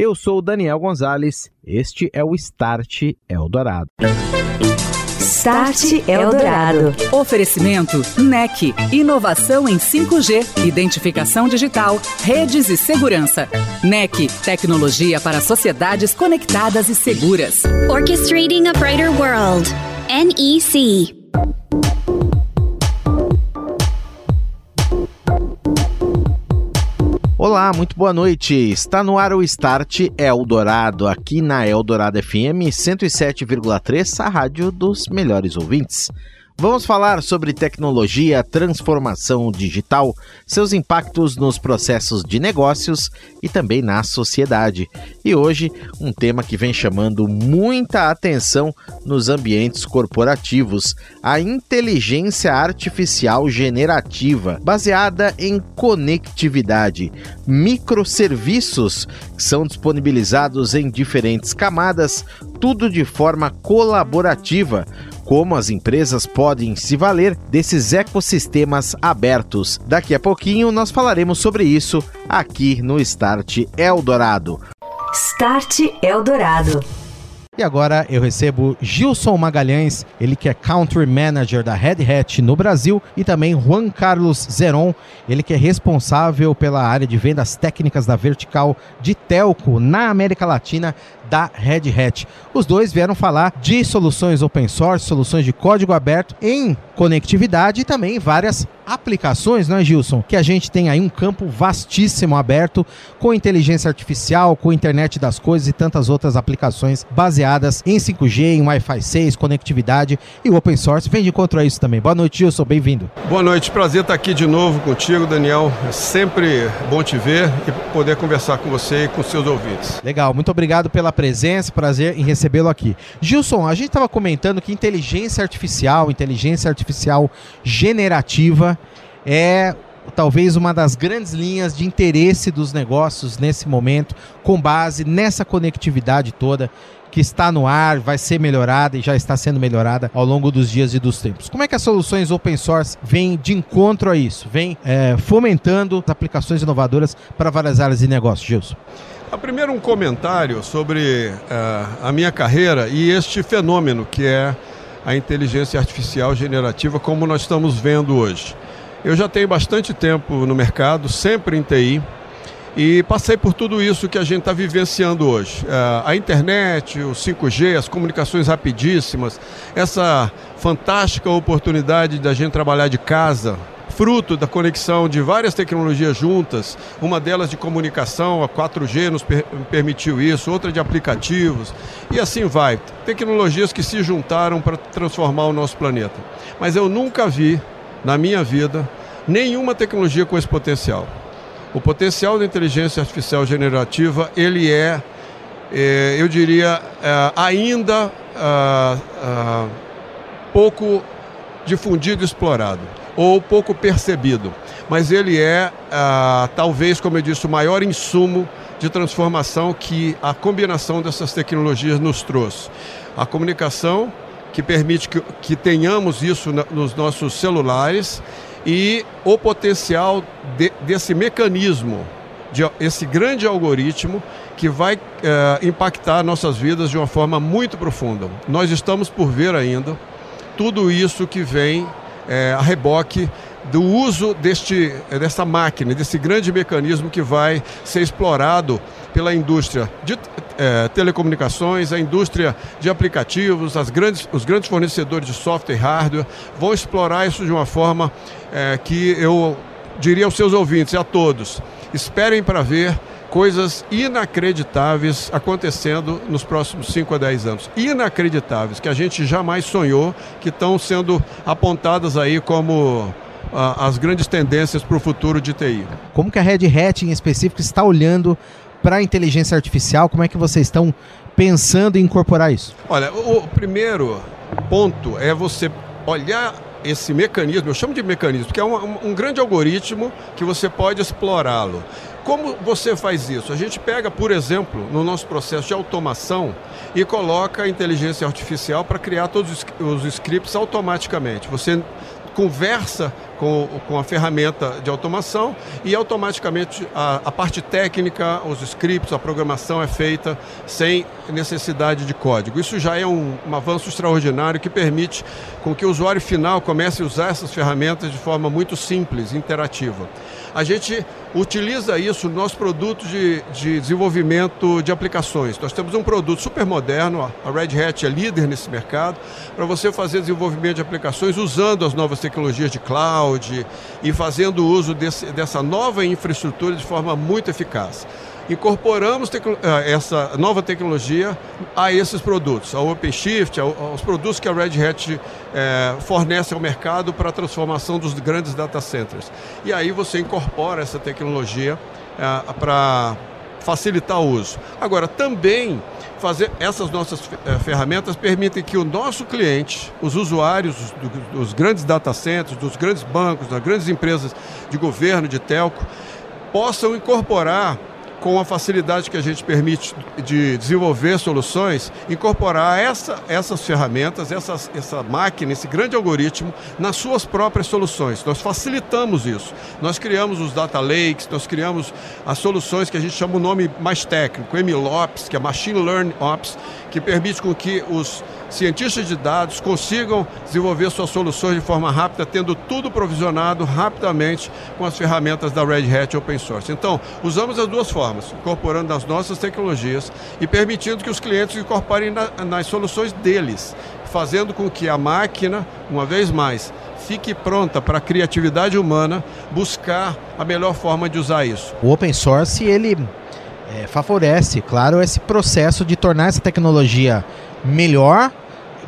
Eu sou Daniel Gonzalez, este é o Start Eldorado. Start Eldorado. Oferecimento NEC, inovação em 5G, identificação digital, redes e segurança. NEC, tecnologia para sociedades conectadas e seguras. Orchestrating a brighter world. NEC. Olá, muito boa noite. Está no ar o Start Eldorado, aqui na Eldorado FM 107,3, a rádio dos melhores ouvintes. Vamos falar sobre tecnologia, transformação digital, seus impactos nos processos de negócios e também na sociedade. E hoje, um tema que vem chamando muita atenção nos ambientes corporativos: a inteligência artificial generativa, baseada em conectividade. Microserviços que são disponibilizados em diferentes camadas, tudo de forma colaborativa como as empresas podem se valer desses ecossistemas abertos. Daqui a pouquinho nós falaremos sobre isso aqui no Start Eldorado. Start Eldorado. E agora eu recebo Gilson Magalhães, ele que é Country Manager da Red Hat no Brasil, e também Juan Carlos Zeron, ele que é responsável pela área de vendas técnicas da vertical de telco na América Latina da Red Hat. Os dois vieram falar de soluções open source, soluções de código aberto em conectividade e também várias aplicações, né, Gilson? Que a gente tem aí um campo vastíssimo aberto com inteligência artificial, com internet das coisas e tantas outras aplicações baseadas em 5G, em Wi-Fi 6, conectividade e o open source. Vem de encontro a isso também. Boa noite, Gilson, bem-vindo. Boa noite, prazer estar aqui de novo contigo, Daniel. É sempre bom te ver e poder conversar com você e com seus ouvintes. Legal, muito obrigado pela presença, prazer em recebê-lo aqui. Gilson, a gente estava comentando que inteligência artificial, inteligência artificial generativa é talvez uma das grandes linhas de interesse dos negócios nesse momento, com base nessa conectividade toda que está no ar, vai ser melhorada e já está sendo melhorada ao longo dos dias e dos tempos. Como é que as soluções open source vêm de encontro a isso? Vem é, fomentando aplicações inovadoras para várias áreas de negócio, Gilson? Primeiro um comentário sobre uh, a minha carreira e este fenômeno que é a inteligência artificial generativa como nós estamos vendo hoje. Eu já tenho bastante tempo no mercado, sempre em TI, e passei por tudo isso que a gente está vivenciando hoje. Uh, a internet, o 5G, as comunicações rapidíssimas, essa fantástica oportunidade da gente trabalhar de casa, fruto da conexão de várias tecnologias juntas, uma delas de comunicação, a 4G nos per permitiu isso, outra de aplicativos, e assim vai. Tecnologias que se juntaram para transformar o nosso planeta. Mas eu nunca vi, na minha vida, nenhuma tecnologia com esse potencial. O potencial da inteligência artificial generativa, ele é, é eu diria, é, ainda ah, pouco difundido e explorado ou pouco percebido. Mas ele é, ah, talvez, como eu disse, o maior insumo de transformação que a combinação dessas tecnologias nos trouxe. A comunicação, que permite que, que tenhamos isso na, nos nossos celulares, e o potencial de, desse mecanismo, de, esse grande algoritmo que vai eh, impactar nossas vidas de uma forma muito profunda. Nós estamos por ver ainda tudo isso que vem é, a reboque do uso deste, dessa máquina, desse grande mecanismo que vai ser explorado pela indústria de é, telecomunicações, a indústria de aplicativos, as grandes, os grandes fornecedores de software e hardware vão explorar isso de uma forma é, que eu diria aos seus ouvintes e a todos: esperem para ver coisas inacreditáveis acontecendo nos próximos 5 a 10 anos. Inacreditáveis, que a gente jamais sonhou, que estão sendo apontadas aí como ah, as grandes tendências para o futuro de TI. Como que a Red Hat em específico está olhando para a inteligência artificial? Como é que vocês estão pensando em incorporar isso? Olha, o, o primeiro ponto é você olhar esse mecanismo, eu chamo de mecanismo, porque é um, um grande algoritmo que você pode explorá-lo. Como você faz isso? A gente pega, por exemplo, no nosso processo de automação e coloca a inteligência artificial para criar todos os scripts automaticamente. Você conversa com, com a ferramenta de automação e automaticamente a, a, parte técnica, os scripts, a programação é feita sem necessidade de código. Isso já é um, um avanço extraordinário que permite com que o usuário final comece a usar essas ferramentas de forma muito simples, interativa. A gente utiliza isso no nosso produto de, de desenvolvimento de aplicações. Nós temos um produto super moderno, a Red Hat é líder nesse mercado, para você fazer desenvolvimento de aplicações usando as novas tecnologias de cloud e fazendo uso desse, dessa nova infraestrutura de forma muito eficaz incorporamos eh, essa nova tecnologia a esses produtos, ao OpenShift, aos produtos que a Red Hat é, fornece ao mercado para a transformação dos grandes data centers. E aí você incorpora essa tecnologia é, para facilitar o uso. Agora, também fazer essas nossas ferramentas permitem que o nosso cliente, os usuários dos grandes data centers, dos grandes bancos, das grandes empresas de governo, de telco, possam incorporar com a facilidade que a gente permite de desenvolver soluções, incorporar essa, essas ferramentas, essas, essa máquina, esse grande algoritmo nas suas próprias soluções. Nós facilitamos isso. Nós criamos os data lakes, nós criamos as soluções que a gente chama o nome mais técnico, MLOps, que é Machine Learning Ops, que permite com que os cientistas de dados consigam desenvolver suas soluções de forma rápida, tendo tudo provisionado rapidamente com as ferramentas da Red Hat Open Source. Então, usamos as duas formas, incorporando as nossas tecnologias e permitindo que os clientes incorporem na, nas soluções deles, fazendo com que a máquina, uma vez mais, fique pronta para a criatividade humana buscar a melhor forma de usar isso. O open source, ele é, favorece, claro, esse processo de tornar essa tecnologia melhor,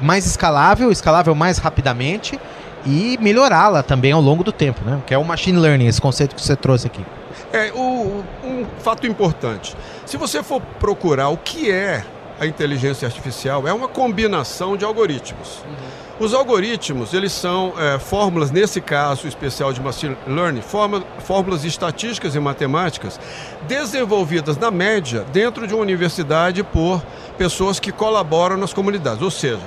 mais escalável, escalável mais rapidamente e melhorá-la também ao longo do tempo, né? Que é o machine learning, esse conceito que você trouxe aqui. É o, um fato importante. Se você for procurar o que é a inteligência artificial, é uma combinação de algoritmos. Uhum. Os algoritmos, eles são é, fórmulas, nesse caso especial de Machine Learning, fórmulas estatísticas e matemáticas desenvolvidas, na média, dentro de uma universidade por pessoas que colaboram nas comunidades. Ou seja,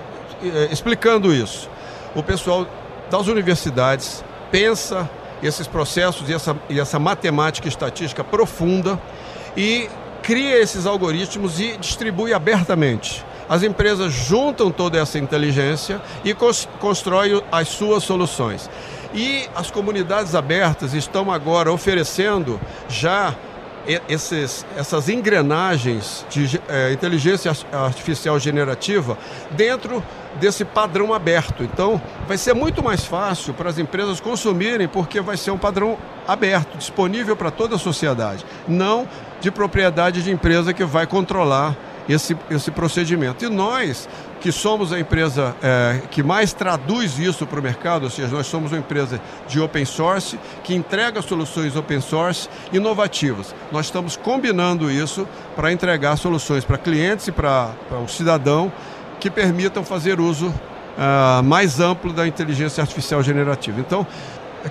é, explicando isso, o pessoal das universidades pensa esses processos e essa, e essa matemática estatística profunda e cria esses algoritmos e distribui abertamente. As empresas juntam toda essa inteligência e constroem as suas soluções. E as comunidades abertas estão agora oferecendo já esses, essas engrenagens de é, inteligência artificial generativa dentro desse padrão aberto. Então, vai ser muito mais fácil para as empresas consumirem, porque vai ser um padrão aberto, disponível para toda a sociedade, não de propriedade de empresa que vai controlar esse, esse procedimento. E nós, que somos a empresa é, que mais traduz isso para o mercado, ou seja, nós somos uma empresa de open source, que entrega soluções open source inovativas. Nós estamos combinando isso para entregar soluções para clientes e para, para o cidadão que permitam fazer uso uh, mais amplo da inteligência artificial generativa. Então,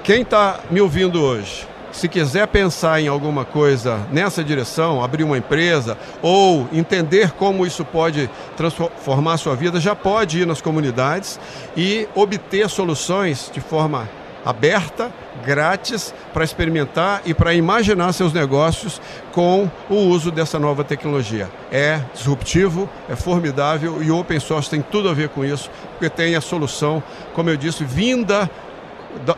quem está me ouvindo hoje se quiser pensar em alguma coisa nessa direção, abrir uma empresa ou entender como isso pode transformar a sua vida, já pode ir nas comunidades e obter soluções de forma aberta, grátis, para experimentar e para imaginar seus negócios com o uso dessa nova tecnologia. É disruptivo, é formidável e o open source tem tudo a ver com isso, porque tem a solução, como eu disse, vinda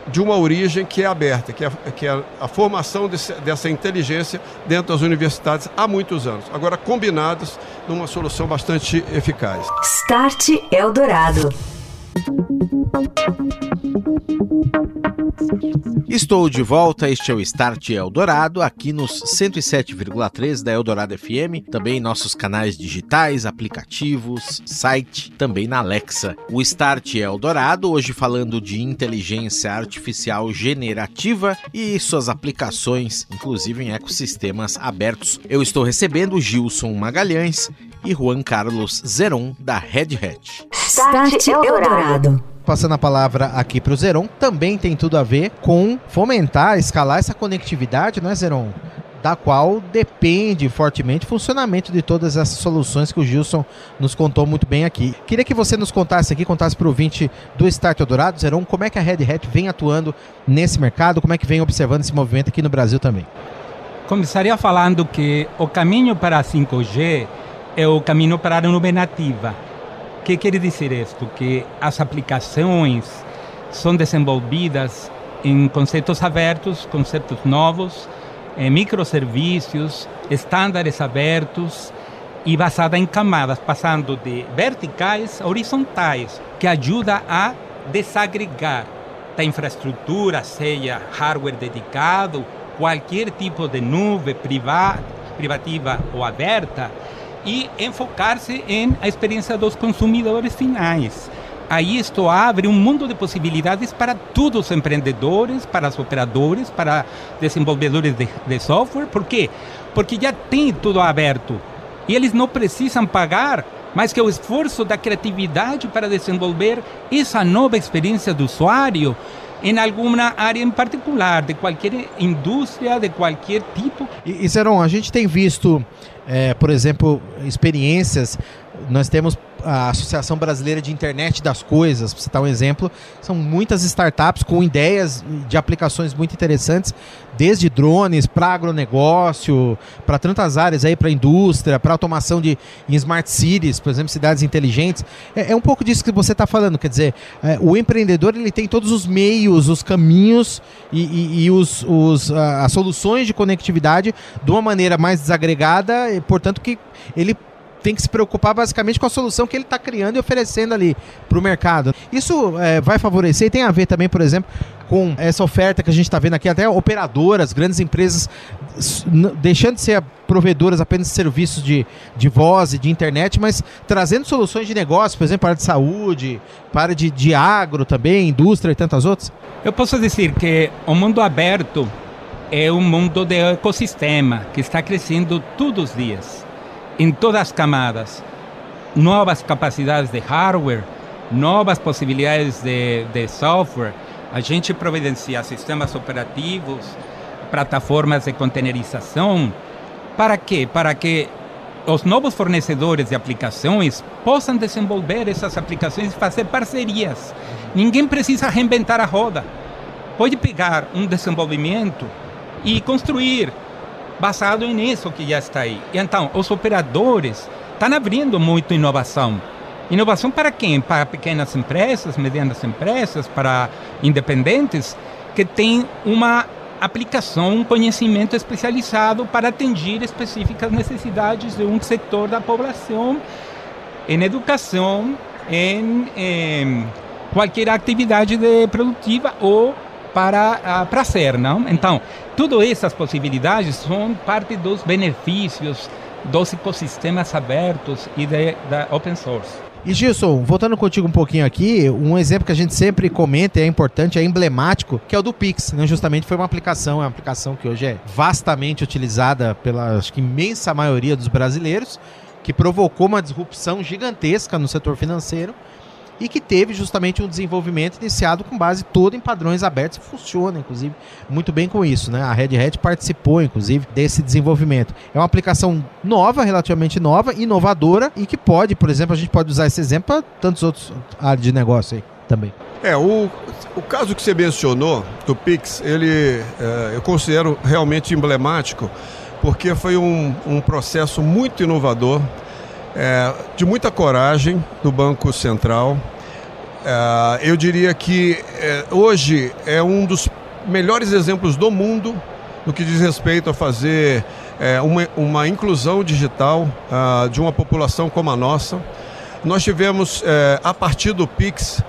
de uma origem que é aberta, que é, que é a formação desse, dessa inteligência dentro das universidades há muitos anos. Agora, combinados numa solução bastante eficaz. Start Eldorado. Estou de volta, este é o Start Eldorado, aqui nos 107,3 da Eldorado FM, também nossos canais digitais, aplicativos, site, também na Alexa. O Start Eldorado, hoje falando de inteligência artificial generativa e suas aplicações, inclusive em ecossistemas abertos. Eu estou recebendo Gilson Magalhães, e Juan Carlos Zeron, da Red Hat. Start Eldorado. Passando a palavra aqui para o Zeron, também tem tudo a ver com fomentar, escalar essa conectividade, não é, Zeron? da qual depende fortemente o funcionamento de todas essas soluções que o Gilson nos contou muito bem aqui. Queria que você nos contasse aqui, contasse para o ouvinte do Start Eldorado, Zeron, como é que a Red Hat vem atuando nesse mercado, como é que vem observando esse movimento aqui no Brasil também. Começaria falando que o caminho para a 5G é o caminho para a nuvem nativa. Que quer dizer isto? Que as aplicações são desenvolvidas em conceitos abertos, conceitos novos, eh, microservícios, estándares abertos e basada em camadas, passando de verticais a horizontais, que ajuda a desagregar da infraestrutura, seja hardware dedicado, qualquer tipo de nuvem privada, privativa ou aberta, e enfocar-se em a experiência dos consumidores finais aí isto abre um mundo de possibilidades para todos os empreendedores, para os operadores, para desenvolvedores de, de software. Por quê? Porque já tem tudo aberto e eles não precisam pagar mais que o esforço da criatividade para desenvolver essa nova experiência do usuário em alguma área em particular, de qualquer indústria, de qualquer tipo. E, e Seron, a gente tem visto, é, por exemplo, experiências nós temos a Associação Brasileira de Internet das Coisas, para citar um exemplo, são muitas startups com ideias de aplicações muito interessantes, desde drones para agronegócio, para tantas áreas aí, para indústria, para automação de em smart cities, por exemplo, cidades inteligentes. É, é um pouco disso que você está falando, quer dizer, é, o empreendedor ele tem todos os meios, os caminhos e, e, e os, os, as soluções de conectividade de uma maneira mais desagregada, e, portanto que ele tem que se preocupar basicamente com a solução que ele está criando e oferecendo ali para o mercado. Isso é, vai favorecer e tem a ver também, por exemplo, com essa oferta que a gente está vendo aqui, até operadoras, grandes empresas, deixando de ser provedoras apenas de serviços de, de voz e de internet, mas trazendo soluções de negócio, por exemplo, para de saúde, para de, de agro também, indústria e tantas outras? Eu posso dizer que o mundo aberto é um mundo de ecossistema que está crescendo todos os dias em todas as camadas. Novas capacidades de hardware, novas possibilidades de, de software. A gente providencia sistemas operativos, plataformas de containerização. Para quê? Para que os novos fornecedores de aplicações possam desenvolver essas aplicações e fazer parcerias. Ninguém precisa reinventar a roda. Pode pegar um desenvolvimento e construir basado nisso que já está aí. Então, os operadores estão abrindo muito inovação. Inovação para quem? Para pequenas empresas, medianas empresas, para independentes que têm uma aplicação, um conhecimento especializado para atender específicas necessidades de um setor da população em educação, em, em qualquer atividade produtiva ou para uh, prazer, não? Então, todas essas possibilidades são parte dos benefícios dos ecossistemas abertos e da open source. E Gilson, voltando contigo um pouquinho aqui, um exemplo que a gente sempre comenta, é importante, é emblemático, que é o do Pix. Né? Justamente foi uma aplicação, é uma aplicação que hoje é vastamente utilizada pela acho que, imensa maioria dos brasileiros, que provocou uma disrupção gigantesca no setor financeiro e que teve justamente um desenvolvimento iniciado com base toda em padrões abertos e funciona, inclusive, muito bem com isso. Né? A Red Hat participou, inclusive, desse desenvolvimento. É uma aplicação nova, relativamente nova, inovadora e que pode, por exemplo, a gente pode usar esse exemplo para tantos outros áreas de negócio aí também. É, o, o caso que você mencionou do Pix, ele é, eu considero realmente emblemático, porque foi um, um processo muito inovador é, de muita coragem do Banco Central. É, eu diria que é, hoje é um dos melhores exemplos do mundo no que diz respeito a fazer é, uma, uma, inclusão digital uh, de uma população como a nossa. Nós tivemos, é, a partir do PIX,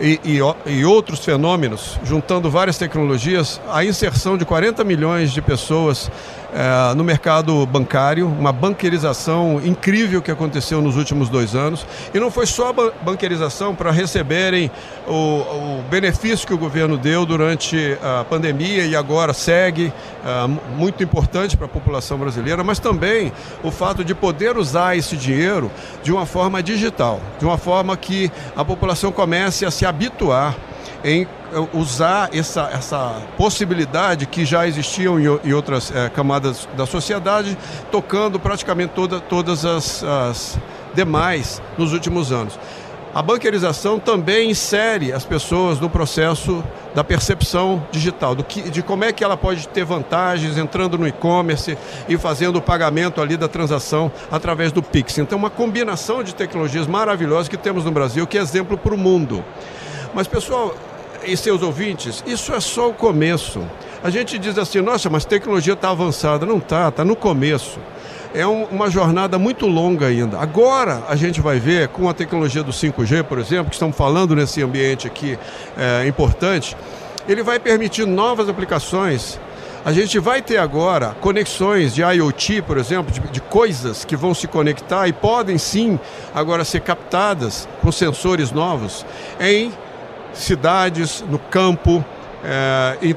e, e, e, outros fenômenos, juntando várias tecnologias, a inserção de 40 milhões de pessoas é, no mercado bancário, uma banquerização incrível que aconteceu nos últimos dois anos. E não foi só a banquerização para receberem o, o, benefício que o governo deu durante a pandemia e agora segue, é, muito importante para a população brasileira, mas também o fato de poder usar esse dinheiro de uma forma digital, de uma forma que a população comece a se habituar em eh, usar essa, essa possibilidade que já existiam em, em outras é, camadas da sociedade, tocando praticamente toda, todas as, as demais nos últimos anos. A banquerização também insere as pessoas no processo da percepção digital, do que, de como é que ela pode ter vantagens entrando no e-commerce e fazendo o pagamento ali da transação através do Pix. Então, uma combinação de tecnologias maravilhosas que temos no Brasil, que é exemplo para o mundo. Mas, pessoal, e seus ouvintes, isso é só o começo. A gente diz assim, nossa, mas tecnologia está avançada. Não está, está no começo. É um, uma jornada muito longa ainda. Agora a gente vai ver com a tecnologia do 5G, por exemplo, que estamos falando nesse ambiente aqui é, importante, ele vai permitir novas aplicações. A gente vai ter agora conexões de IoT, por exemplo, de, de, coisas que vão se conectar e podem sim agora ser captadas com sensores novos em cidades, no campo, é, e,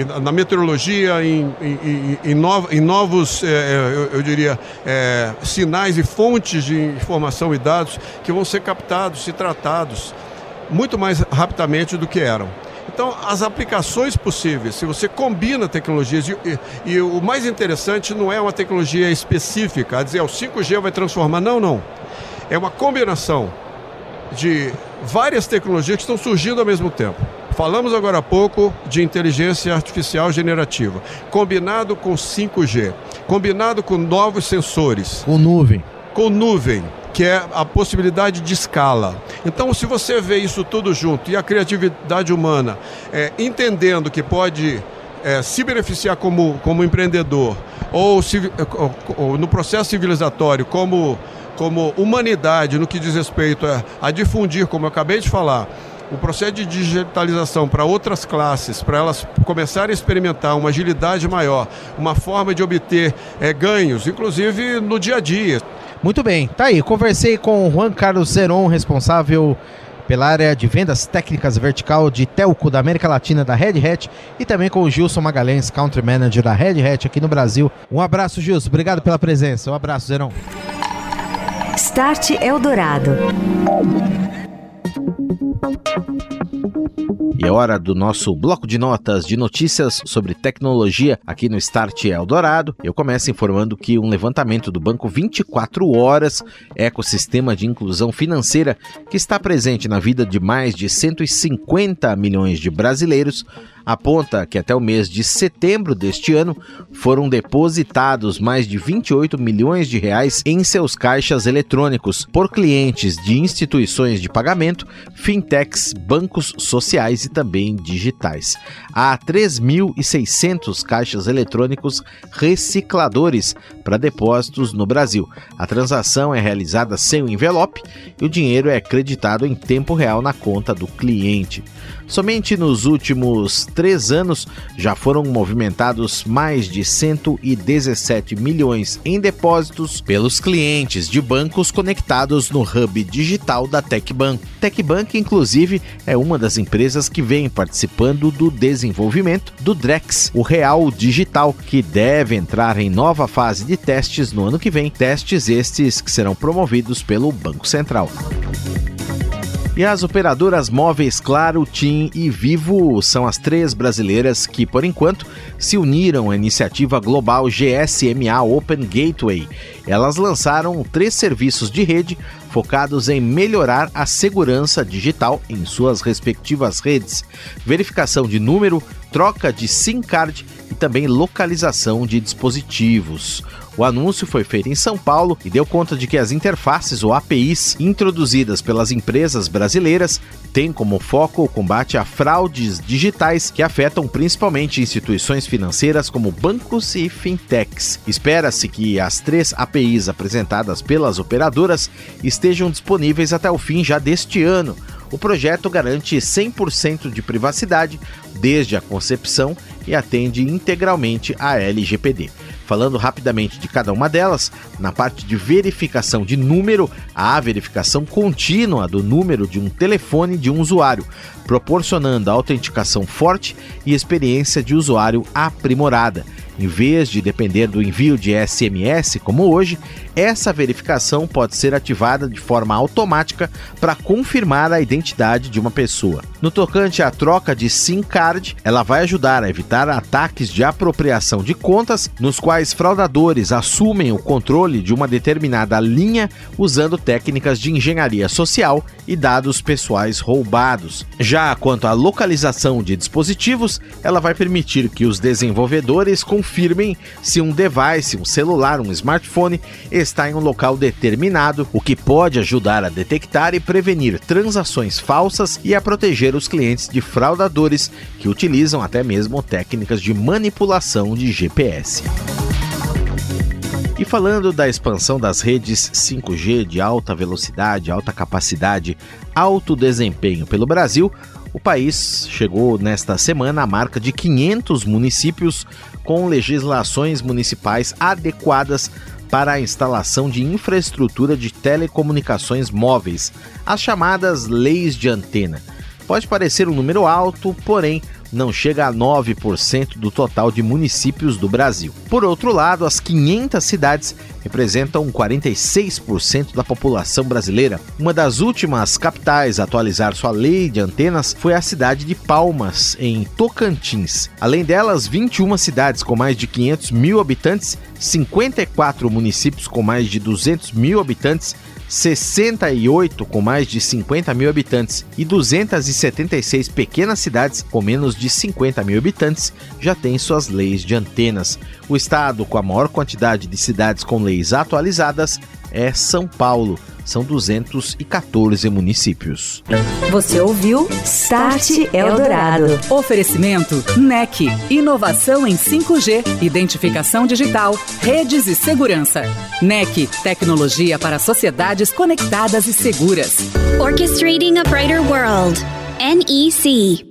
e, na meteorologia, em, em, em, em novos, é, eu, eu, diria, é, sinais e fontes de informação e dados que vão ser captados e tratados muito mais rapidamente do que eram. Então, as aplicações possíveis, se você combina tecnologias, e, e, e, o mais interessante não é uma tecnologia específica, a dizer, o 5G vai transformar. Não, não. É uma combinação de várias tecnologias que estão surgindo ao mesmo tempo. Falamos agora há pouco de inteligência artificial generativa, combinado com 5G, combinado com novos sensores. Com nuvem. Com nuvem, que é a possibilidade de escala. Então, se você vê isso tudo junto e a criatividade humana é, entendendo que pode é, se beneficiar como, como empreendedor ou, se, ou, ou no processo civilizatório como como humanidade no que diz respeito a, a difundir, como eu acabei de falar, o processo de digitalização para outras classes, para elas começarem a experimentar uma agilidade maior, uma forma de obter é, ganhos, inclusive no dia a dia. Muito bem, tá aí. Conversei com o Juan Carlos Zeron, responsável pela área de vendas técnicas vertical de telco da América Latina da Red Hat e também com o Gilson Magalhães, Country Manager da Red Hat aqui no Brasil. Um abraço, Gilson. Obrigado pela presença. Um abraço, Zeron. Start Eldorado. E é hora do nosso bloco de notas de notícias sobre tecnologia aqui no Start Eldorado. Eu começo informando que um levantamento do Banco 24 Horas, ecossistema de inclusão financeira que está presente na vida de mais de 150 milhões de brasileiros, aponta que até o mês de setembro deste ano foram depositados mais de 28 milhões de reais em seus caixas eletrônicos por clientes de instituições de pagamento, fintechs, bancos sociais e também digitais. Há 3.600 caixas eletrônicos recicladores para depósitos no Brasil. A transação é realizada sem o envelope e o dinheiro é creditado em tempo real na conta do cliente. Somente nos últimos três anos já foram movimentados mais de 117 milhões em depósitos pelos clientes de bancos conectados no hub digital da TecBank. TecBank, inclusive, é uma das empresas que vem participando do desenvolvimento do Drex, o Real Digital, que deve entrar em nova fase de testes no ano que vem. Testes estes que serão promovidos pelo Banco Central. E as operadoras móveis Claro, TIM e Vivo são as três brasileiras que, por enquanto, se uniram à iniciativa global GSMA Open Gateway. Elas lançaram três serviços de rede focados em melhorar a segurança digital em suas respectivas redes, verificação de número, troca de SIM card e também localização de dispositivos. O anúncio foi feito em São Paulo e deu conta de que as interfaces ou APIs introduzidas pelas empresas brasileiras têm como foco o combate a fraudes digitais que afetam principalmente instituições financeiras como bancos e fintechs. Espera-se que as três APIs apresentadas pelas operadoras estejam disponíveis até o fim já deste ano. O projeto garante 100% de privacidade desde a concepção e atende integralmente à LGPD. Falando rapidamente de cada uma delas, na parte de verificação de número, há a verificação contínua do número de um telefone de um usuário, proporcionando autenticação forte e experiência de usuário aprimorada. Em vez de depender do envio de SMS, como hoje, essa verificação pode ser ativada de forma automática para confirmar a identidade de uma pessoa. No tocante à troca de SIM card, ela vai ajudar a evitar ataques de apropriação de contas, nos quais fraudadores assumem o controle de uma determinada linha usando técnicas de engenharia social e dados pessoais roubados. Já quanto à localização de dispositivos, ela vai permitir que os desenvolvedores confirmem se um device, um celular, um smartphone, está em um local determinado, o que pode ajudar a detectar e prevenir transações falsas e a proteger os clientes de fraudadores que utilizam até mesmo técnicas de manipulação de GPS. E falando da expansão das redes 5G de alta velocidade, alta capacidade, alto desempenho pelo Brasil, o país chegou nesta semana à marca de 500 municípios com legislações municipais adequadas para a instalação de infraestrutura de telecomunicações móveis, as chamadas leis de antena. Pode parecer um número alto, porém não chega a 9% do total de municípios do Brasil. Por outro lado, as 500 cidades representam 46% da população brasileira. Uma das últimas capitais a atualizar sua lei de antenas foi a cidade de Palmas, em Tocantins. Além delas, 21 cidades com mais de 500 mil habitantes, 54 municípios com mais de 200 mil habitantes 68 com mais de 50 mil habitantes e 276 pequenas cidades com menos de 50 mil habitantes já têm suas leis de antenas. O estado com a maior quantidade de cidades com leis atualizadas é São Paulo. São 214 municípios. Você ouviu Start Eldorado. Oferecimento NEC. Inovação em 5G, identificação digital, redes e segurança. NEC. Tecnologia para sociedades conectadas e seguras. Orchestrating a brighter world. NEC.